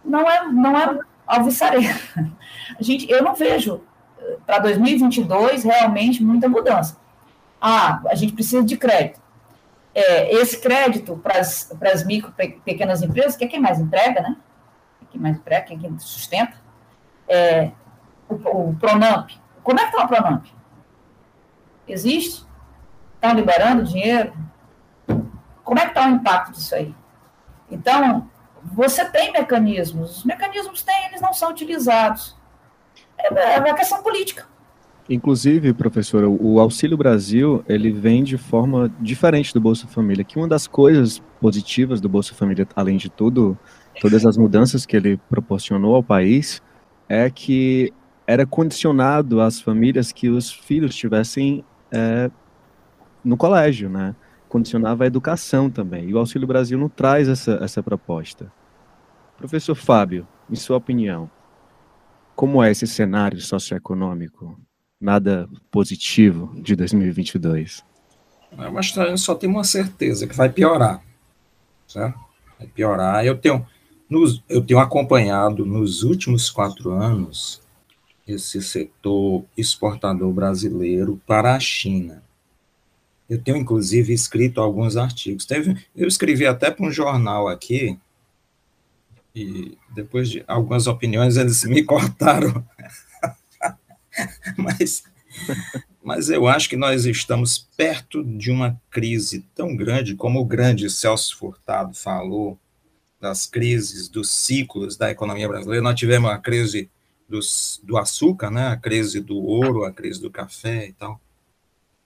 não é, não é alvissareira. A gente, eu não vejo para 2022, realmente muita mudança. Ah, a gente precisa de crédito. É, esse crédito para as micro pequenas empresas, que é quem mais entrega, né? Quem mais entrega, quem sustenta. É, o, o Pronamp. Como é que está o Pronamp? Existe? Estão liberando dinheiro? Como é que está o impacto disso aí? Então, você tem mecanismos. Os mecanismos têm, eles não são utilizados é uma questão política. Inclusive, professora, o Auxílio Brasil, ele vem de forma diferente do Bolsa Família, que uma das coisas positivas do Bolsa Família, além de tudo, todas as mudanças que ele proporcionou ao país, é que era condicionado às famílias que os filhos estivessem é, no colégio, né? Condicionava a educação também. E o Auxílio Brasil não traz essa, essa proposta. Professor Fábio, em sua opinião, como é esse cenário socioeconômico? Nada positivo de 2022. É, mas só tem uma certeza, que vai piorar. Certo? Vai piorar. Eu tenho, nos, eu tenho acompanhado nos últimos quatro anos esse setor exportador brasileiro para a China. Eu tenho, inclusive, escrito alguns artigos. Teve, eu escrevi até para um jornal aqui, e depois de algumas opiniões eles me cortaram. mas, mas eu acho que nós estamos perto de uma crise tão grande, como o grande Celso Furtado falou, das crises, dos ciclos da economia brasileira. Nós tivemos a crise dos, do açúcar, né? a crise do ouro, a crise do café e tal.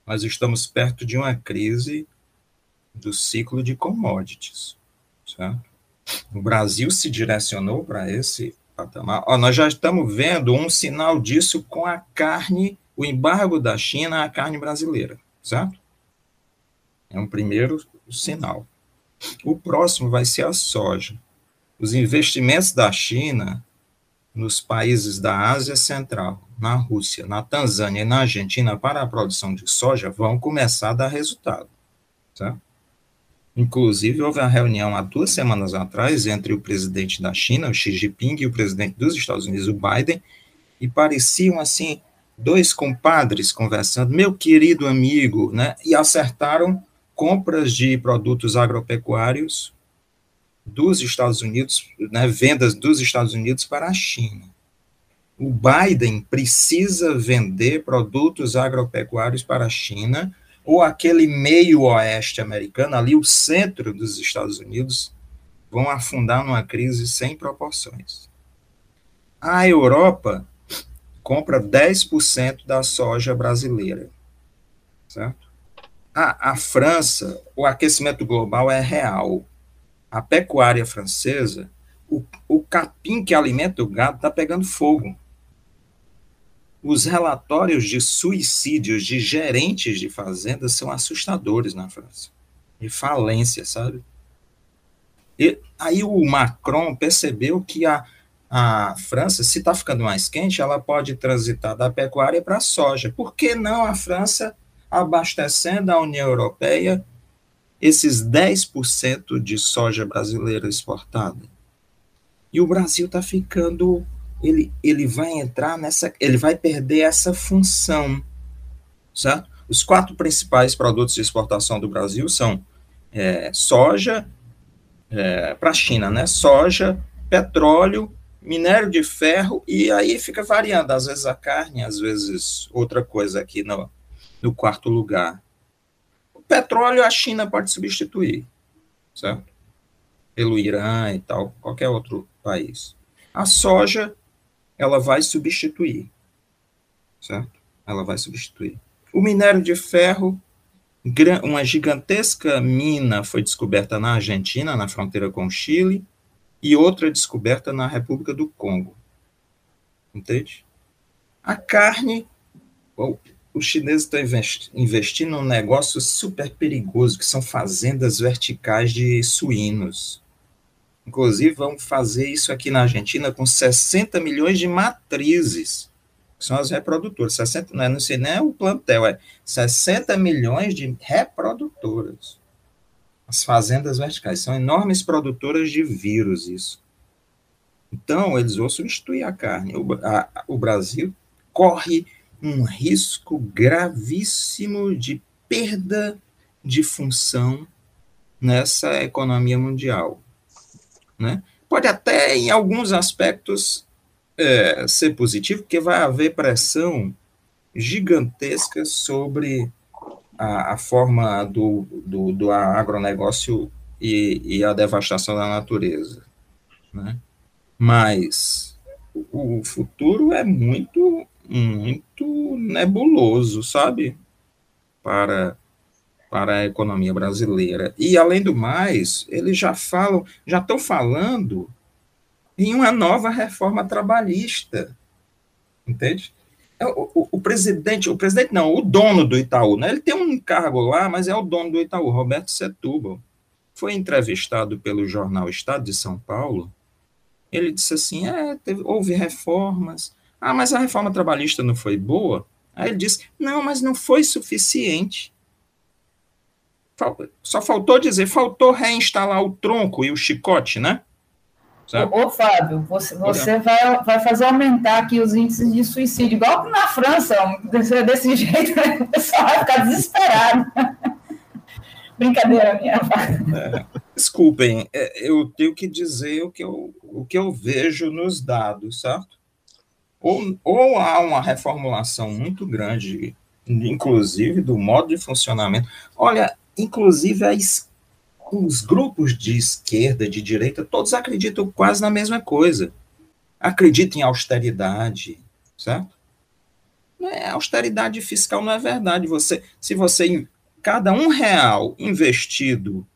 Nós estamos perto de uma crise do ciclo de commodities, certo? O Brasil se direcionou para esse patamar. Ó, nós já estamos vendo um sinal disso com a carne, o embargo da China à carne brasileira, certo? É um primeiro sinal. O próximo vai ser a soja. Os investimentos da China nos países da Ásia Central, na Rússia, na Tanzânia e na Argentina para a produção de soja vão começar a dar resultado. Tá? Inclusive, houve uma reunião há duas semanas atrás entre o presidente da China, o Xi Jinping, e o presidente dos Estados Unidos, o Biden, e pareciam assim dois compadres conversando, meu querido amigo, né? E acertaram compras de produtos agropecuários dos Estados Unidos, né, vendas dos Estados Unidos para a China. O Biden precisa vender produtos agropecuários para a China, ou aquele meio oeste americano, ali o centro dos Estados Unidos, vão afundar numa crise sem proporções. A Europa compra 10% da soja brasileira, certo? A, a França, o aquecimento global é real, a pecuária francesa, o, o capim que alimenta o gado está pegando fogo. Os relatórios de suicídios de gerentes de fazendas são assustadores na França. De falência, sabe? E aí o Macron percebeu que a, a França, se está ficando mais quente, ela pode transitar da pecuária para a soja. Por que não a França abastecendo a União Europeia esses 10% de soja brasileira exportada. E o Brasil está ficando, ele, ele vai entrar nessa, ele vai perder essa função, certo? Os quatro principais produtos de exportação do Brasil são é, soja, é, para a China, né? Soja, petróleo, minério de ferro, e aí fica variando, às vezes a carne, às vezes outra coisa aqui no, no quarto lugar petróleo a China pode substituir, certo? Pelo Irã e tal, qualquer outro país. A soja, ela vai substituir, certo? Ela vai substituir. O minério de ferro, uma gigantesca mina foi descoberta na Argentina, na fronteira com o Chile, e outra descoberta na República do Congo. Entende? A carne, os chineses estão investindo num negócio super perigoso, que são fazendas verticais de suínos. Inclusive, vão fazer isso aqui na Argentina com 60 milhões de matrizes, que são as reprodutoras. 60, não, é, não sei nem é o plantel, é 60 milhões de reprodutoras. As fazendas verticais são enormes produtoras de vírus, isso. Então, eles vão substituir a carne. O, a, o Brasil corre um risco gravíssimo de perda de função nessa economia mundial. Né? Pode até, em alguns aspectos, é, ser positivo, porque vai haver pressão gigantesca sobre a, a forma do, do, do, agronegócio e, e, a devastação da natureza. Né? Mas o futuro é muito muito nebuloso, sabe? Para, para a economia brasileira. E, além do mais, eles já falam, já estão falando em uma nova reforma trabalhista. Entende? É, o, o, o, presidente, o presidente não, o dono do Itaú, né? Ele tem um cargo lá, mas é o dono do Itaú, Roberto Setúbal. Foi entrevistado pelo jornal Estado de São Paulo. Ele disse assim: é, teve, houve reformas, ah, mas a reforma trabalhista não foi boa? Aí ele disse: não, mas não foi suficiente. Só faltou dizer, faltou reinstalar o tronco e o chicote, né? Ô, ô, Fábio, você, você vai, vai fazer aumentar aqui os índices de suicídio, igual na França, desse, desse jeito, né? o pessoal vai ficar desesperado. Brincadeira minha. É, desculpem, é, eu tenho que dizer o que eu, o que eu vejo nos dados, certo? ou, ou há uma reformulação muito grande, inclusive do modo de funcionamento. Olha, inclusive as, os grupos de esquerda, de direita, todos acreditam quase na mesma coisa. Acreditam em austeridade, certo? É, austeridade fiscal não é verdade. Você, se você cada um real investido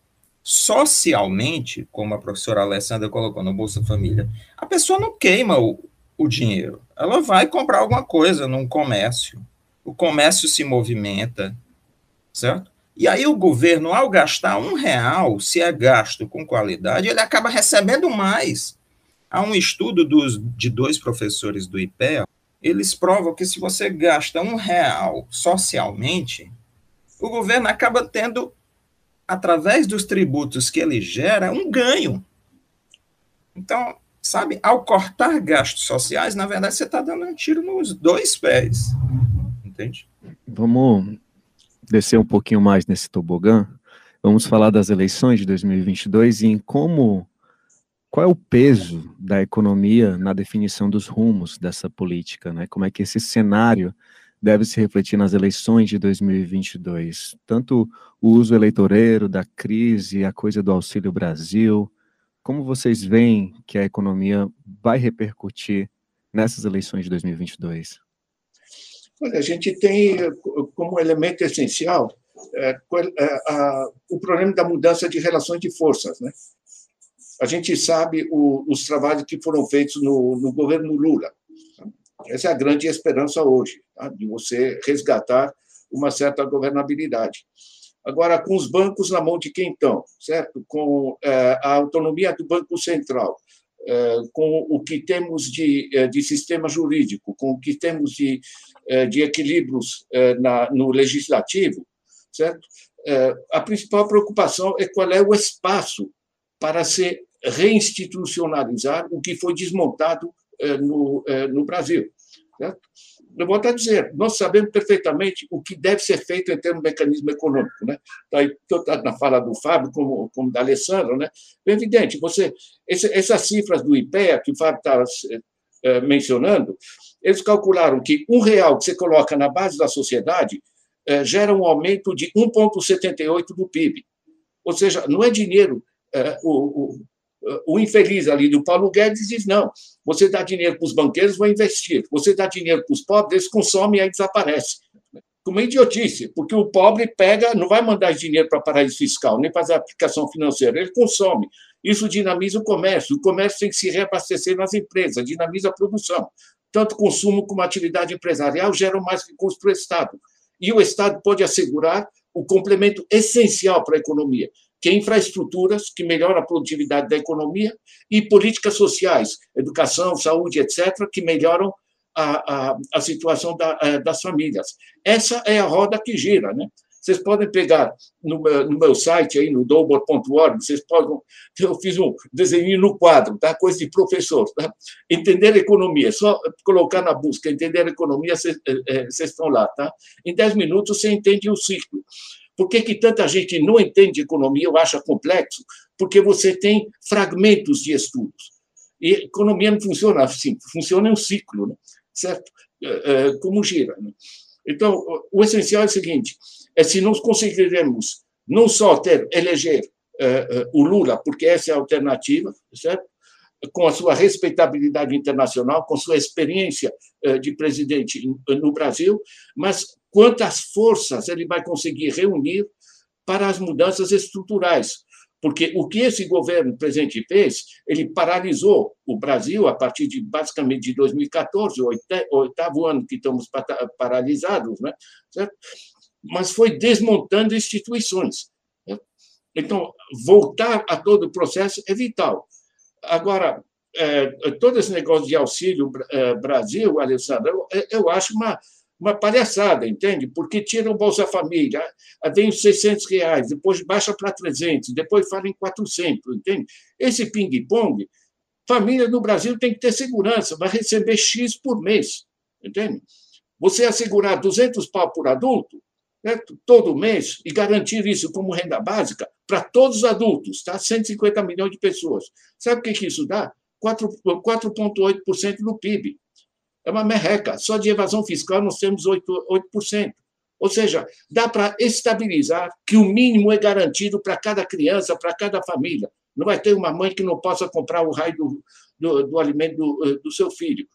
socialmente, como a professora Alessandra colocou no Bolsa Família, a pessoa não queima o, o dinheiro? Ela vai comprar alguma coisa num comércio. O comércio se movimenta, certo? E aí o governo, ao gastar um real, se é gasto com qualidade, ele acaba recebendo mais. Há um estudo dos, de dois professores do IPEA, eles provam que se você gasta um real socialmente, o governo acaba tendo, através dos tributos que ele gera, um ganho. Então, sabe, ao cortar gastos sociais, na verdade, você está dando um tiro nos dois pés. Entende? Vamos descer um pouquinho mais nesse tobogã. Vamos falar das eleições de 2022 e em como qual é o peso da economia na definição dos rumos dessa política, né? Como é que esse cenário deve se refletir nas eleições de 2022? Tanto o uso eleitoreiro da crise, a coisa do Auxílio Brasil, como vocês veem que a economia vai repercutir nessas eleições de 2022? Olha, a gente tem como elemento essencial é, a, o problema da mudança de relações de forças, né? A gente sabe os trabalhos que foram feitos no, no, governo Lula. Essa é a grande esperança hoje, tá? de você resgatar uma certa governabilidade. Agora, com os bancos na mão de quem estão, certo? Com a autonomia do Banco Central, com o que temos de, é, de sistema jurídico, com o que temos de, é, de equilíbrios na, no legislativo, certo? A principal preocupação é qual é o espaço para se reinstitucionalizar o que foi desmontado eh, no, eh, no Brasil. Certo? Eu vou até dizer, nós sabemos perfeitamente o que deve ser feito em termos de mecanismo econômico. Né? Tá tanto na fala do Fábio como, como da Alessandra. Né? É evidente, você, esse, essas cifras do IPEA que o Fábio está é, mencionando, eles calcularam que um real que você coloca na base da sociedade é, gera um aumento de 1,78 do PIB. Ou seja, não é dinheiro. É, o, o infeliz ali do Paulo Guedes diz: não, você dá dinheiro para os banqueiros, vão investir. Você dá dinheiro para os pobres, eles consomem e aí desaparece. Como idiotice, porque o pobre pega, não vai mandar dinheiro para paraíso fiscal, nem fazer aplicação financeira, ele consome. Isso dinamiza o comércio. O comércio tem que se reabastecer nas empresas, dinamiza a produção. Tanto consumo como atividade empresarial geram mais recursos para o Estado. E o Estado pode assegurar o complemento essencial para a economia, que é infraestruturas que melhoram a produtividade da economia e políticas sociais, educação, saúde, etc., que melhoram a, a, a situação da, a, das famílias. Essa é a roda que gira, né? Vocês podem pegar no no meu site aí no double.org, vocês podem, eu fiz um desenho no quadro, tá? Coisa de professor, tá? Entender economia, só colocar na busca entender economia, vocês, é, é, vocês estão lá, tá? Em 10 minutos você entende o ciclo. Por que, que tanta gente não entende economia ou acha complexo? Porque você tem fragmentos de estudos. E economia não funciona assim, funciona em um ciclo, né? certo? É, é, como gira. Né? Então, o essencial é o seguinte: é se nós conseguiremos não só ter, eleger é, o Lula, porque essa é a alternativa, certo? com a sua respeitabilidade internacional, com sua experiência de presidente no Brasil, mas quantas forças ele vai conseguir reunir para as mudanças estruturais. Porque o que esse governo presente fez, ele paralisou o Brasil a partir de basicamente de 2014, o oitavo ano que estamos paralisados, né? Certo? mas foi desmontando instituições. Né? Então, voltar a todo o processo é vital. Agora, é, todo esse negócio de auxílio é, Brasil, Alessandro, eu, eu acho uma, uma palhaçada, entende? Porque tira o Bolsa Família, vem os 600 reais, depois baixa para 300, depois fala em 400, entende? Esse ping-pong, família no Brasil tem que ter segurança, vai receber X por mês, entende? Você assegurar 200 pau por adulto, certo? todo mês, e garantir isso como renda básica para todos os adultos, tá? 150 milhões de pessoas. Sabe o que, que isso dá? 4,8% do PIB. É uma merreca. Só de evasão fiscal nós temos 8%. 8%. Ou seja, dá para estabilizar que o mínimo é garantido para cada criança, para cada família. Não vai ter uma mãe que não possa comprar o raio do, do, do alimento do, eh, do seu filho.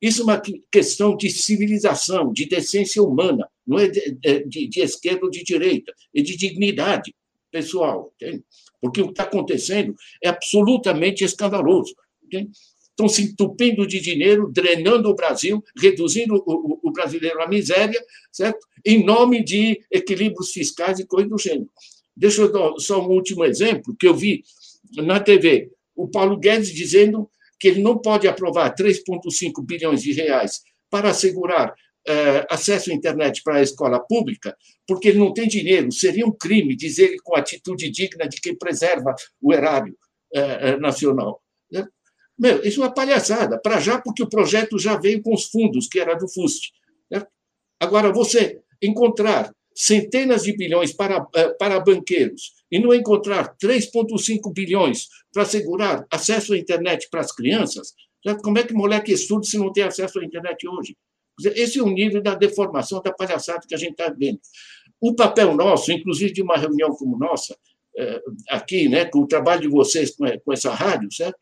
Isso é uma questão de civilização, de decência humana, não é de, de, de esquerda ou de direita, é de dignidade pessoal. Entende? Porque o que está acontecendo é absolutamente escandaloso. Entende? Estão se entupindo de dinheiro, drenando o Brasil, reduzindo o, o, brasileiro à miséria, certo? em nome de equilíbrios fiscais e coisas do gênero. Deixa eu dar só um último exemplo que eu vi na TV. O Paulo Guedes dizendo que ele não pode aprovar 3,5 bilhões de reais para assegurar é, acesso à internet para a escola pública, porque ele não tem dinheiro. Seria um crime dizer com atitude digna de quem preserva o erário é, nacional. Né? Meu, isso é uma palhaçada. Para já, porque o projeto já veio com os fundos, que era do FUST. Né? Agora, você encontrar centenas de bilhões para, para banqueiros e não encontrar 3,5 bilhões para assegurar acesso à internet para as crianças, como é que moleque estuda se não tem acesso à internet hoje? Esse é o nível da deformação, da palhaçada que a gente está vendo. O papel nosso, inclusive de uma reunião como nossa, é, aqui, né, com o trabalho de vocês com essa rádio, certo?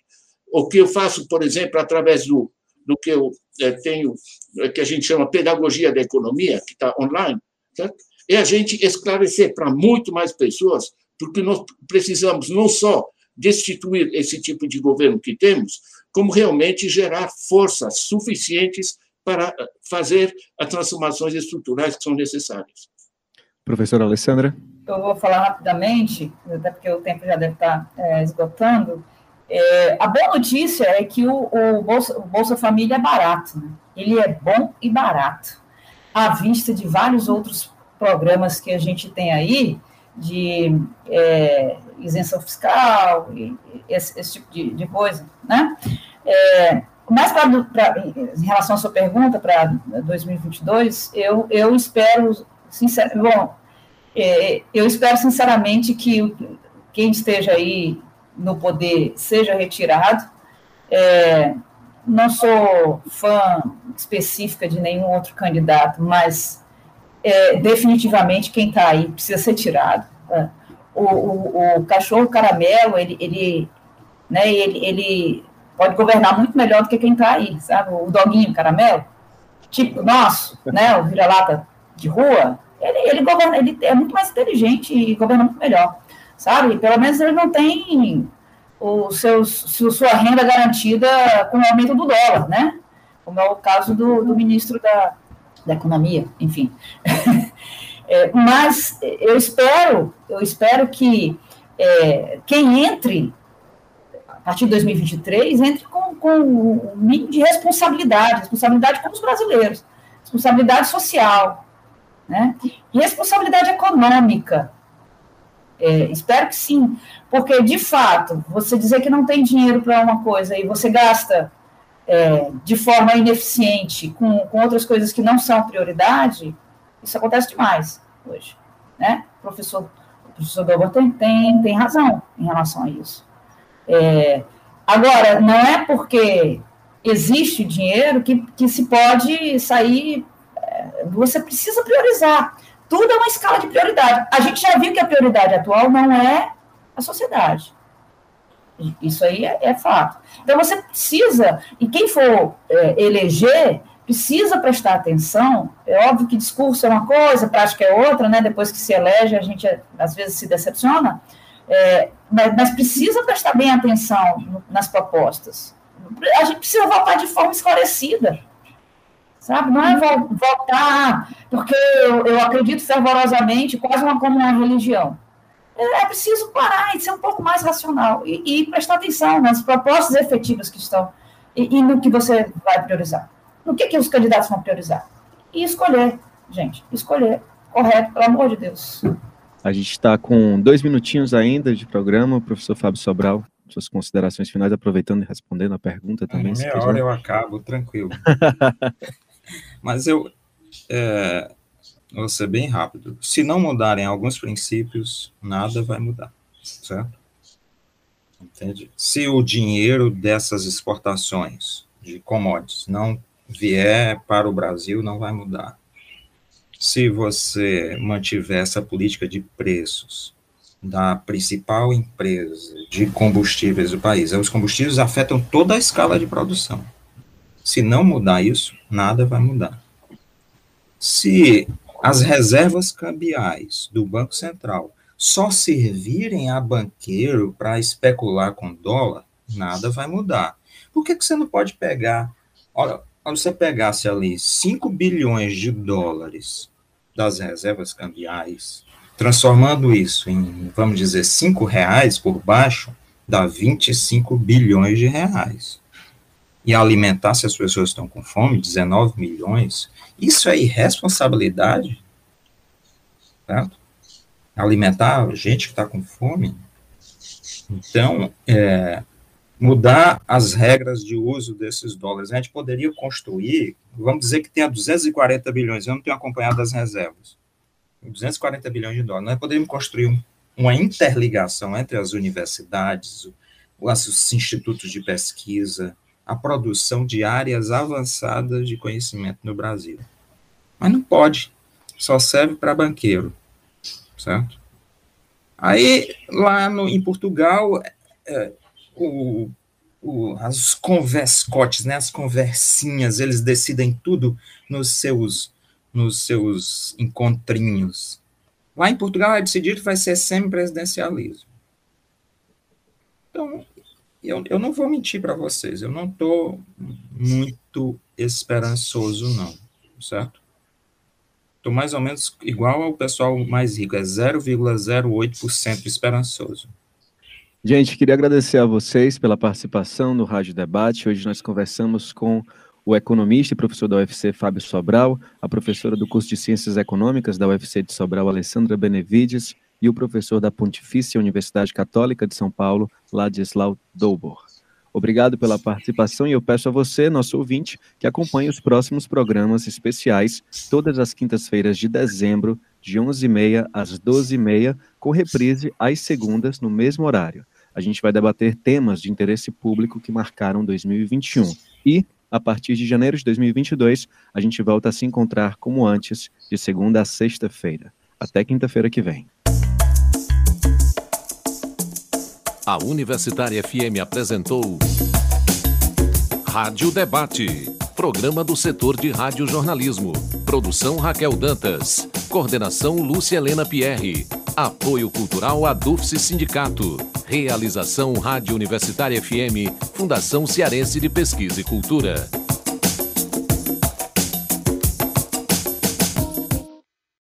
O que eu faço, por exemplo, através do, do que eu é, tenho, é, que a gente chama pedagogia da economia, que está online, certo? é a gente esclarecer para muito mais pessoas, porque nós precisamos não só destituir esse tipo de governo que temos, como realmente gerar forças suficientes para fazer as transformações estruturais que são necessárias. Professora Alessandra? Eu vou falar rapidamente, até porque o tempo já deve estar é, esgotando. É, a boa notícia é que o, o, Bolsa, o, Bolsa, Família é barato. Né? Ele é bom e barato, à vista de vários outros programas que a gente tem aí, de é, isenção fiscal, esse, esse tipo de, de, coisa, né? É, mas pra, pra, em relação à sua pergunta para 2022, eu, eu espero, bom, é, eu espero sinceramente que quem esteja aí no poder seja retirado. É, não sou fã específica de nenhum outro candidato, mas é, definitivamente quem está aí precisa ser tirado. Né? O, o, o, cachorro caramelo, ele, ele, né, ele, ele pode governar muito melhor do que quem está aí, sabe? O doguinho caramelo, tipo nosso, né, o vira-lata de rua, ele, ele, governa, ele é muito mais inteligente e governa muito melhor, sabe? Pelo menos ele não tem o seus, sua renda garantida com o aumento do dólar, né? Como é o caso do, do ministro da, da Economia, enfim. é, mas eu espero, eu espero que é, quem entre a partir de 2023 entre com, com um mínimo de responsabilidade, responsabilidade com os brasileiros, responsabilidade social, né? Responsabilidade econômica. É, espero que sim, porque de fato, você dizer que não tem dinheiro para uma coisa e você gasta é, de forma ineficiente com, com outras coisas que não são prioridade, isso acontece demais hoje, né? O professor, o professor Dober tem, tem, tem razão em relação a isso. É, agora, não é porque existe dinheiro que, que se pode sair você precisa priorizar. Tudo é uma escala de prioridade. A gente já viu que a prioridade atual não é a sociedade. Isso aí é, é fato. Então você precisa, e quem for é, eleger, precisa prestar atenção. É óbvio que discurso é uma coisa, prática é outra, né? Depois que se elege, a gente às vezes se decepciona. É, mas, mas, precisa prestar bem atenção nas propostas. A gente precisa votar de forma esclarecida sabe? Não é votar porque eu, eu acredito fervorosamente, quase uma, como uma religião. É, é preciso parar e ser um pouco mais racional e, e prestar atenção nas propostas efetivas que estão e, e, no que você vai priorizar. No que, que os candidatos vão priorizar? E escolher, gente, escolher correto, pelo amor de Deus. A gente está com dois minutinhos ainda de programa, professor Fábio Sobral suas considerações finais, aproveitando e respondendo a pergunta também. Em meia hora eu acabo, tranquilo. Mas eu é, vou ser bem rápido. Se não mudarem alguns princípios, nada vai mudar, certo? Entende? Se o dinheiro dessas exportações de commodities não vier para o Brasil, não vai mudar. Se você mantiver essa política de preços da principal empresa de combustíveis do país, os combustíveis afetam toda a escala de produção. Se não mudar isso, nada vai mudar. Se as reservas cambiais do Banco Central só servirem a banqueiro para especular com dólar, nada vai mudar. Por que, que você não pode pegar, olha, se você pegasse ali 5 bilhões de dólares das reservas cambiais, transformando isso em, vamos dizer, 5 reais por baixo, dá 25 bilhões de reais. E alimentar se as pessoas estão com fome, 19 milhões, isso é irresponsabilidade, certo? Alimentar gente que está com fome. Então, é, mudar as regras de uso desses dólares. A gente poderia construir, vamos dizer que tenha 240 bilhões, eu não tenho acompanhado as reservas, 240 bilhões de dólares. Nós poderíamos construir uma interligação entre as universidades, os institutos de pesquisa, a produção de áreas avançadas de conhecimento no Brasil. Mas não pode, só serve para banqueiro, certo? Aí, lá no, em Portugal, é, o, o, as converscotes, né, as conversinhas, eles decidem tudo nos seus, nos seus encontrinhos. Lá em Portugal é decidido que vai ser semipresidencialismo. Então, eu, eu não vou mentir para vocês, eu não estou muito esperançoso, não, certo? Estou mais ou menos igual ao pessoal mais rico, é 0,08% esperançoso. Gente, queria agradecer a vocês pela participação no Rádio Debate. Hoje nós conversamos com o economista e professor da UFC, Fábio Sobral, a professora do curso de Ciências Econômicas da UFC de Sobral, Alessandra Benevides, e o professor da Pontifícia Universidade Católica de São Paulo, Ladislau Dobor. Obrigado pela participação e eu peço a você, nosso ouvinte, que acompanhe os próximos programas especiais todas as quintas-feiras de dezembro, de 11h30 às 12h30, com reprise às segundas no mesmo horário. A gente vai debater temas de interesse público que marcaram 2021 e, a partir de janeiro de 2022, a gente volta a se encontrar como antes, de segunda a sexta-feira. Até quinta-feira que vem. A Universitária FM apresentou Rádio Debate, programa do setor de radiojornalismo. Produção Raquel Dantas. Coordenação Lúcia Helena Pierre. Apoio Cultural Adufse Sindicato. Realização Rádio Universitária FM, Fundação Cearense de Pesquisa e Cultura.